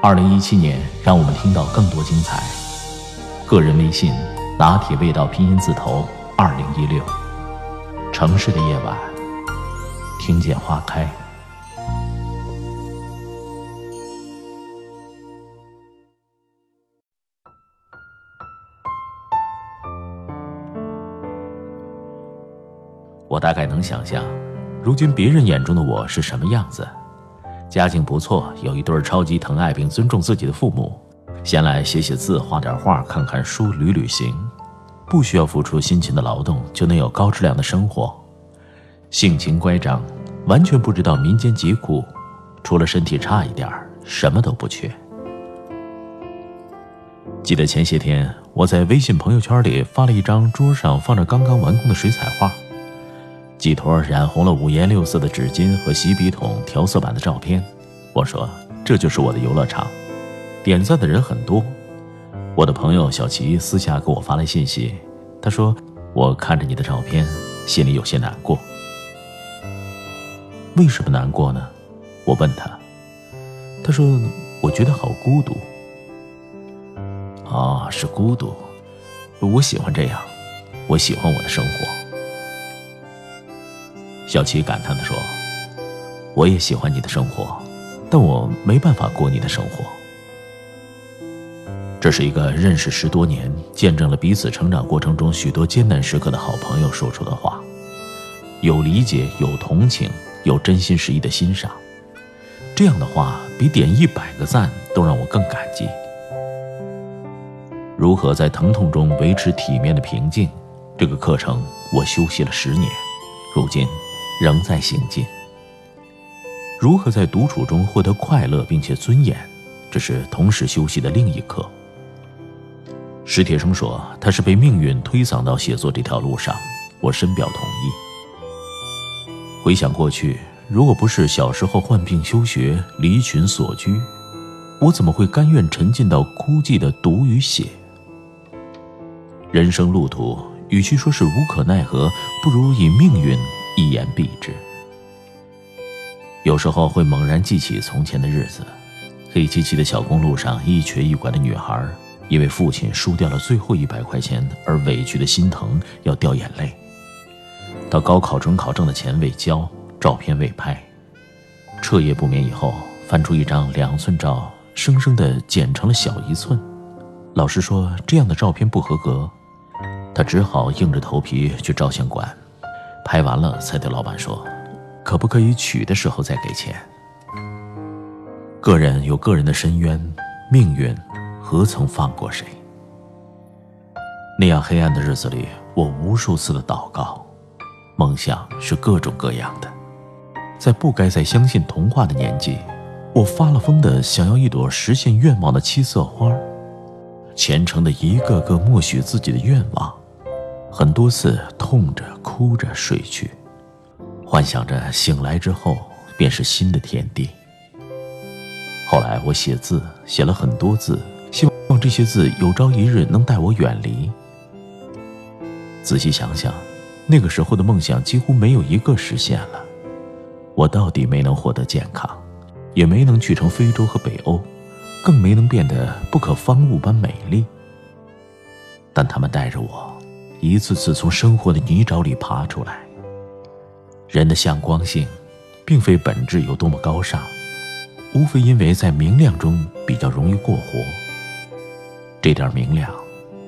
二零一七年让我们听到更多精彩。个人微信：拿铁味道拼音字头二零一六。城市的夜晚，听见花开。我大概能想象，如今别人眼中的我是什么样子。家境不错，有一对超级疼爱并尊重自己的父母，闲来写写字、画点画、看看书、旅旅行，不需要付出辛勤的劳动就能有高质量的生活。性情乖张，完全不知道民间疾苦，除了身体差一点，什么都不缺。记得前些天我在微信朋友圈里发了一张桌上放着刚刚完工的水彩画。几坨染红了五颜六色的纸巾和洗笔筒调色板的照片，我说这就是我的游乐场，点赞的人很多。我的朋友小齐私下给我发来信息，他说我看着你的照片，心里有些难过。为什么难过呢？我问他，他说我觉得好孤独。啊，是孤独，我喜欢这样，我喜欢我的生活。小琪感叹地说：“我也喜欢你的生活，但我没办法过你的生活。”这是一个认识十多年、见证了彼此成长过程中许多艰难时刻的好朋友说出的话，有理解，有同情，有真心实意的欣赏。这样的话，比点一百个赞都让我更感激。如何在疼痛中维持体面的平静？这个课程我修习了十年，如今。仍在行进。如何在独处中获得快乐并且尊严，这是同时休息的另一课。史铁生说：“他是被命运推搡到写作这条路上。”我深表同意。回想过去，如果不是小时候患病休学、离群所居，我怎么会甘愿沉浸到枯寂的读与写？人生路途，与其说是无可奈何，不如以命运。一言蔽之。有时候会猛然记起从前的日子，黑漆漆的小公路上，一瘸一拐的女孩，因为父亲输掉了最后一百块钱而委屈的心疼，要掉眼泪。到高考准考证的钱未交，照片未拍，彻夜不眠以后，翻出一张两寸照，生生的剪成了小一寸。老师说这样的照片不合格，他只好硬着头皮去照相馆。拍完了，才对老板说：“可不可以取的时候再给钱？”个人有个人的深渊，命运何曾放过谁？那样黑暗的日子里，我无数次的祷告，梦想是各种各样的。在不该再相信童话的年纪，我发了疯的想要一朵实现愿望的七色花，虔诚的一个个默许自己的愿望。很多次痛着、哭着睡去，幻想着醒来之后便是新的天地。后来我写字，写了很多字，希望这些字有朝一日能带我远离。仔细想想，那个时候的梦想几乎没有一个实现了。我到底没能获得健康，也没能去成非洲和北欧，更没能变得不可方物般美丽。但他们带着我。一次次从生活的泥沼里爬出来。人的向光性，并非本质有多么高尚，无非因为在明亮中比较容易过活。这点明亮，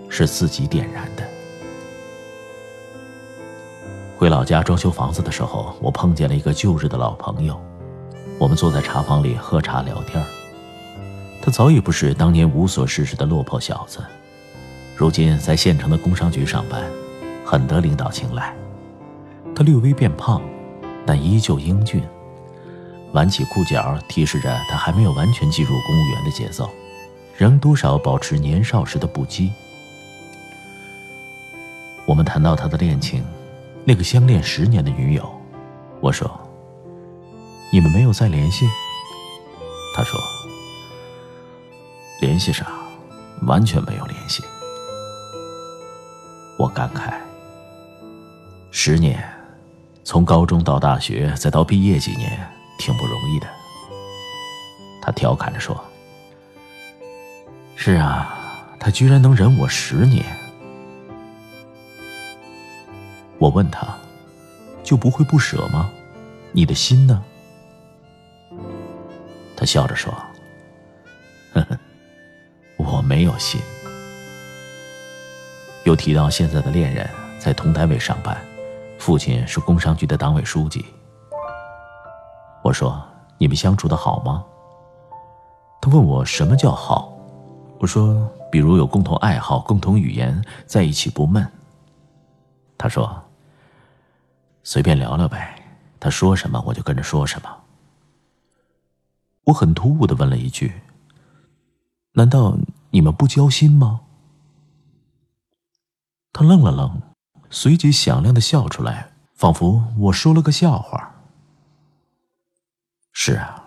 是自己点燃的。回老家装修房子的时候，我碰见了一个旧日的老朋友，我们坐在茶房里喝茶聊天他早已不是当年无所事事的落魄小子。如今在县城的工商局上班，很得领导青睐。他略微变胖，但依旧英俊。挽起裤脚，提示着他还没有完全进入公务员的节奏，仍多少保持年少时的不羁。我们谈到他的恋情，那个相恋十年的女友，我说：“你们没有再联系？”他说：“联系啥？完全没有联系。”我感慨：十年，从高中到大学，再到毕业几年，挺不容易的。他调侃着说：“是啊，他居然能忍我十年。”我问他：“就不会不舍吗？你的心呢？”他笑着说：“呵呵，我没有心。”又提到现在的恋人在同单位上班，父亲是工商局的党委书记。我说：“你们相处的好吗？”他问我什么叫好，我说：“比如有共同爱好、共同语言，在一起不闷。”他说。随便聊聊呗，他说什么我就跟着说什么。我很突兀的问了一句：“难道你们不交心吗？”他愣了愣，随即响亮的笑出来，仿佛我说了个笑话。是啊，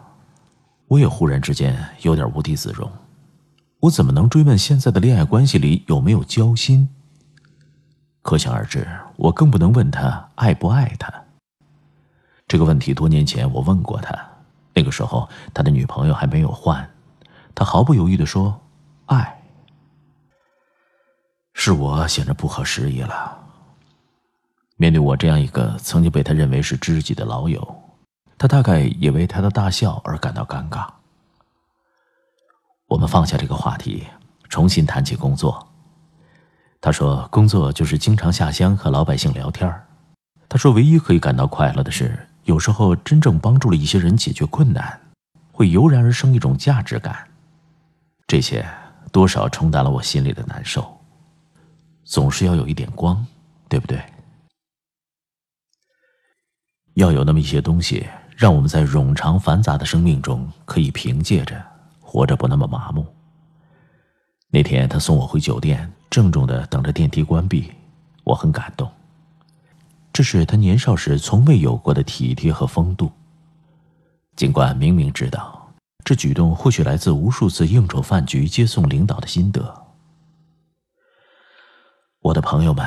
我也忽然之间有点无地自容。我怎么能追问现在的恋爱关系里有没有交心？可想而知，我更不能问他爱不爱他。这个问题多年前我问过他，那个时候他的女朋友还没有换，他毫不犹豫的说：“爱。”是我显得不合时宜了。面对我这样一个曾经被他认为是知己的老友，他大概也为他的大笑而感到尴尬。我们放下这个话题，重新谈起工作。他说：“工作就是经常下乡和老百姓聊天他说：“唯一可以感到快乐的是，有时候真正帮助了一些人解决困难，会油然而生一种价值感。这些多少冲淡了我心里的难受。总是要有一点光，对不对？要有那么一些东西，让我们在冗长繁杂的生命中可以凭借着活着，不那么麻木。”那天他送我回酒店，郑重的等着电梯关闭，我很感动。这是他年少时从未有过的体贴和风度。尽管明明知道这举动或许来自无数次应酬饭局接送领导的心得。我的朋友们，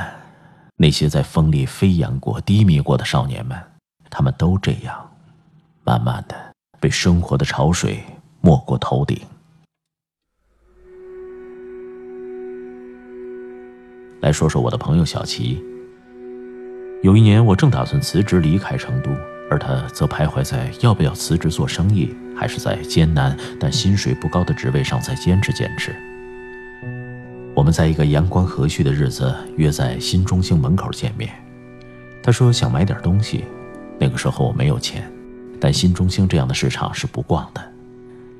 那些在风里飞扬过、低迷过的少年们，他们都这样，慢慢的被生活的潮水没过头顶。来说说我的朋友小齐。有一年，我正打算辞职离开成都，而他则徘徊在要不要辞职做生意，还是在艰难但薪水不高的职位上再坚持坚持。我们在一个阳光和煦的日子约在新中兴门口见面。他说想买点东西，那个时候我没有钱，但新中兴这样的市场是不逛的，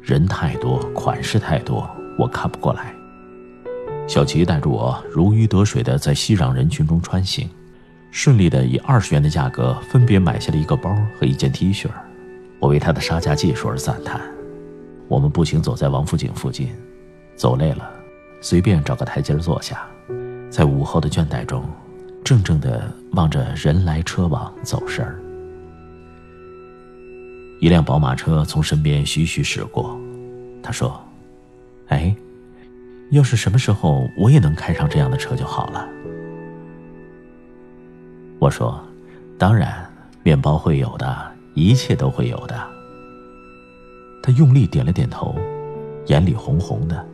人太多，款式太多，我看不过来。小齐带着我如鱼得水的在熙攘人群中穿行，顺利的以二十元的价格分别买下了一个包和一件 T 恤。我为他的杀价技术而赞叹。我们步行走在王府井附近，走累了，随便找个台阶坐下，在午后的倦怠中，怔怔的望着人来车往走神儿。一辆宝马车从身边徐徐驶过，他说：“哎。”要是什么时候我也能开上这样的车就好了。我说：“当然，面包会有的，一切都会有的。”他用力点了点头，眼里红红的。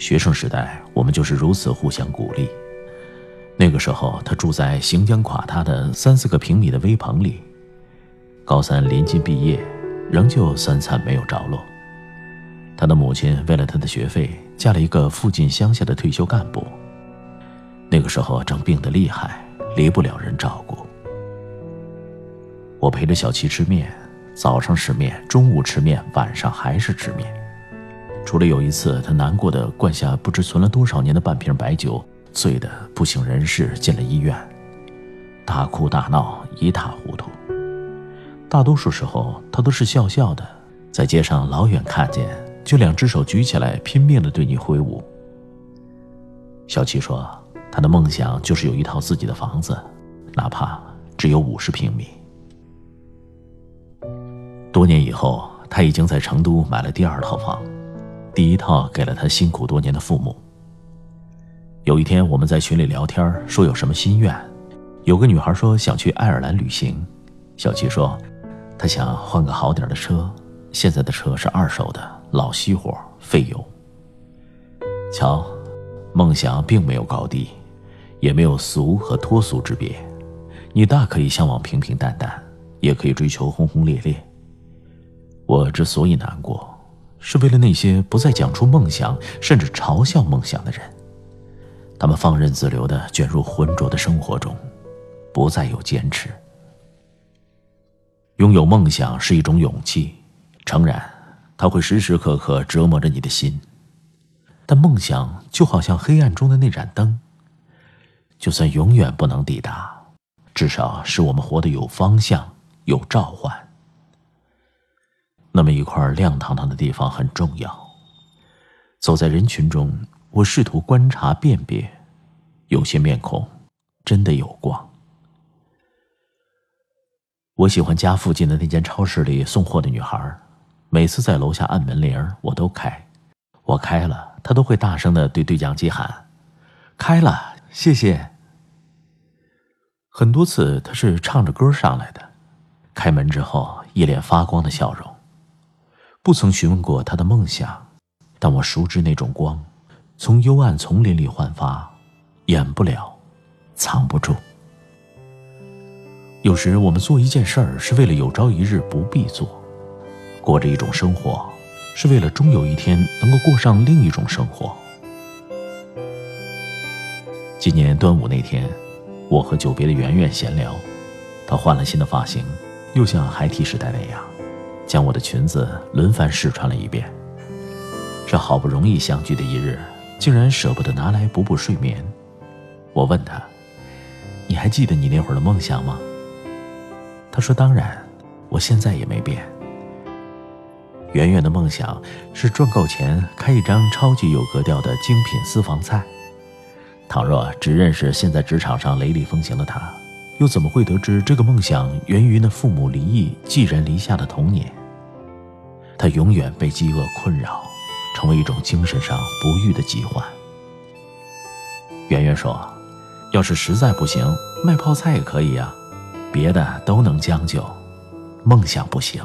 学生时代，我们就是如此互相鼓励。那个时候，他住在行将垮塌的三四个平米的危棚里，高三临近毕业，仍旧三餐没有着落。他的母亲为了他的学费，嫁了一个附近乡下的退休干部。那个时候正病得厉害，离不了人照顾。我陪着小七吃面，早上吃面，中午吃面，晚上还是吃面。除了有一次，他难过的灌下不知存了多少年的半瓶白酒，醉得不省人事，进了医院，大哭大闹，一塌糊涂。大多数时候，他都是笑笑的，在街上老远看见。就两只手举起来，拼命的对你挥舞。小七说，他的梦想就是有一套自己的房子，哪怕只有五十平米。多年以后，他已经在成都买了第二套房，第一套给了他辛苦多年的父母。有一天，我们在群里聊天，说有什么心愿。有个女孩说想去爱尔兰旅行，小七说，他想换个好点的车，现在的车是二手的，老熄火，费油。瞧，梦想并没有高低，也没有俗和脱俗之别，你大可以向往平平淡淡，也可以追求轰轰烈烈。我之所以难过，是为了那些不再讲出梦想，甚至嘲笑梦想的人。他们放任自流的卷入浑浊的生活中，不再有坚持。拥有梦想是一种勇气，诚然，它会时时刻刻折磨着你的心。但梦想就好像黑暗中的那盏灯，就算永远不能抵达，至少使我们活得有方向、有召唤。那么一块亮堂堂的地方很重要。走在人群中。我试图观察辨别，有些面孔真的有光。我喜欢家附近的那间超市里送货的女孩，每次在楼下按门铃，我都开。我开了，她都会大声的对对讲机喊：“开了，谢谢。”很多次她是唱着歌上来的，开门之后一脸发光的笑容。不曾询问过他的梦想，但我熟知那种光。从幽暗丛林里焕发，掩不了，藏不住。有时我们做一件事儿，是为了有朝一日不必做；过着一种生活，是为了终有一天能够过上另一种生活。今年端午那天，我和久别的圆圆闲聊，她换了新的发型，又像孩提时代那样，将我的裙子轮番试穿了一遍。这好不容易相聚的一日。竟然舍不得拿来补补睡眠，我问他：“你还记得你那会儿的梦想吗？”他说：“当然，我现在也没变。”圆圆的梦想是赚够钱开一张超级有格调的精品私房菜。倘若只认识现在职场上雷厉风行的他，又怎么会得知这个梦想源于那父母离异、寄人篱下的童年？他永远被饥饿困扰。成为一种精神上不愈的疾患。圆圆说：“要是实在不行，卖泡菜也可以呀，别的都能将就，梦想不行。”